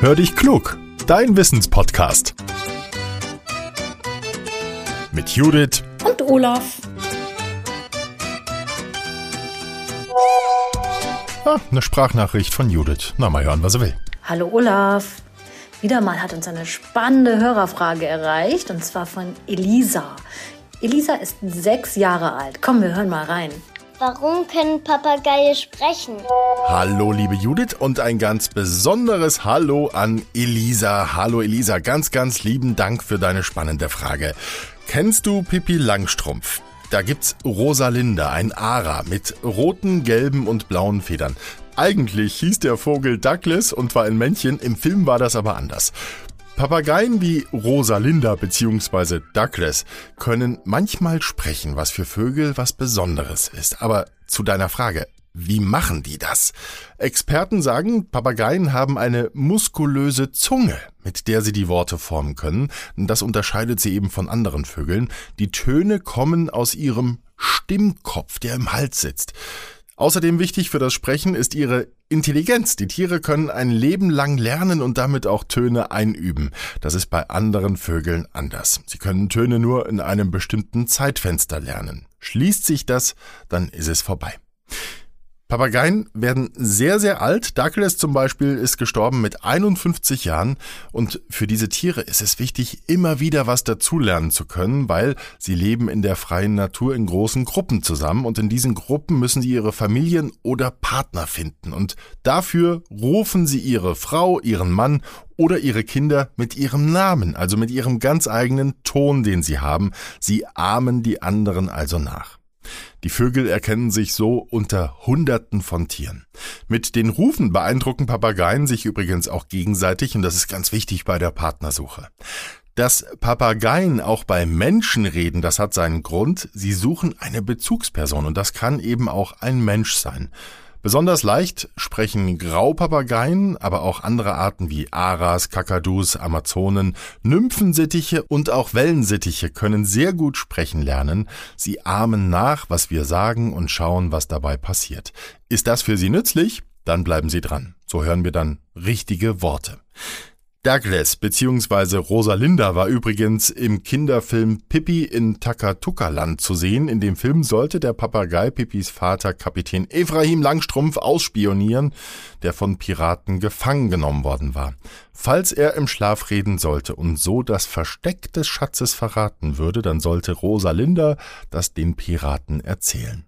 Hör dich klug, dein Wissenspodcast. Mit Judith und Olaf. Ah, eine Sprachnachricht von Judith. Na, mal hören, was er will. Hallo Olaf. Wieder mal hat uns eine spannende Hörerfrage erreicht und zwar von Elisa. Elisa ist sechs Jahre alt. Komm, wir hören mal rein. Warum können Papageien sprechen? Hallo, liebe Judith und ein ganz besonderes Hallo an Elisa. Hallo, Elisa. Ganz, ganz lieben Dank für deine spannende Frage. Kennst du Pippi Langstrumpf? Da gibt's Rosalinda, ein Ara mit roten, gelben und blauen Federn. Eigentlich hieß der Vogel Douglas und war ein Männchen, im Film war das aber anders. Papageien wie Rosalinda bzw. Douglas können manchmal sprechen, was für Vögel was Besonderes ist. Aber zu deiner Frage, wie machen die das? Experten sagen, Papageien haben eine muskulöse Zunge, mit der sie die Worte formen können. Das unterscheidet sie eben von anderen Vögeln. Die Töne kommen aus ihrem Stimmkopf, der im Hals sitzt. Außerdem wichtig für das Sprechen ist ihre Intelligenz. Die Tiere können ein Leben lang lernen und damit auch Töne einüben. Das ist bei anderen Vögeln anders. Sie können Töne nur in einem bestimmten Zeitfenster lernen. Schließt sich das, dann ist es vorbei. Papageien werden sehr, sehr alt. Douglas zum Beispiel ist gestorben mit 51 Jahren. Und für diese Tiere ist es wichtig, immer wieder was dazulernen zu können, weil sie leben in der freien Natur in großen Gruppen zusammen. Und in diesen Gruppen müssen sie ihre Familien oder Partner finden. Und dafür rufen sie ihre Frau, ihren Mann oder ihre Kinder mit ihrem Namen, also mit ihrem ganz eigenen Ton, den sie haben. Sie ahmen die anderen also nach. Die Vögel erkennen sich so unter Hunderten von Tieren. Mit den Rufen beeindrucken Papageien sich übrigens auch gegenseitig und das ist ganz wichtig bei der Partnersuche. Dass Papageien auch bei Menschen reden, das hat seinen Grund. Sie suchen eine Bezugsperson und das kann eben auch ein Mensch sein. Besonders leicht sprechen Graupapageien, aber auch andere Arten wie Aras, Kakadus, Amazonen, Nymphensittiche und auch Wellensittiche können sehr gut sprechen lernen. Sie ahmen nach, was wir sagen und schauen, was dabei passiert. Ist das für Sie nützlich? Dann bleiben Sie dran. So hören wir dann richtige Worte. Douglas bzw. Rosalinda war übrigens im Kinderfilm Pippi in Takatuka-Land zu sehen. In dem Film sollte der Papagei Pippis Vater Kapitän Ephraim Langstrumpf ausspionieren, der von Piraten gefangen genommen worden war. Falls er im Schlaf reden sollte und so das Versteck des Schatzes verraten würde, dann sollte Rosalinda das den Piraten erzählen.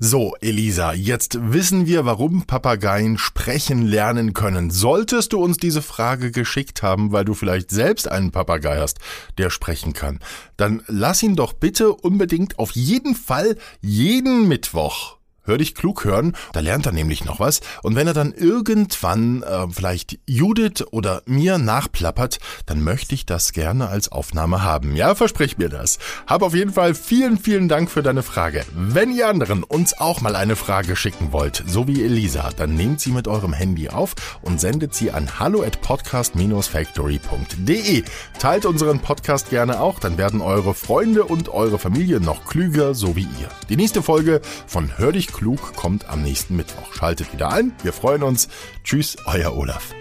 So, Elisa, jetzt wissen wir, warum Papageien sprechen lernen können. Solltest du uns diese Frage geschickt haben, weil du vielleicht selbst einen Papagei hast, der sprechen kann, dann lass ihn doch bitte unbedingt auf jeden Fall jeden Mittwoch Hör dich klug hören, da lernt er nämlich noch was. Und wenn er dann irgendwann äh, vielleicht Judith oder mir nachplappert, dann möchte ich das gerne als Aufnahme haben. Ja, versprich mir das. Hab auf jeden Fall vielen, vielen Dank für deine Frage. Wenn ihr anderen uns auch mal eine Frage schicken wollt, so wie Elisa, dann nehmt sie mit eurem Handy auf und sendet sie an hallo at podcast-factory.de. Teilt unseren Podcast gerne auch, dann werden eure Freunde und eure Familie noch klüger, so wie ihr. Die nächste Folge von Hör dich klug kommt am nächsten Mittwoch. Schaltet wieder ein. Wir freuen uns. Tschüss, euer Olaf.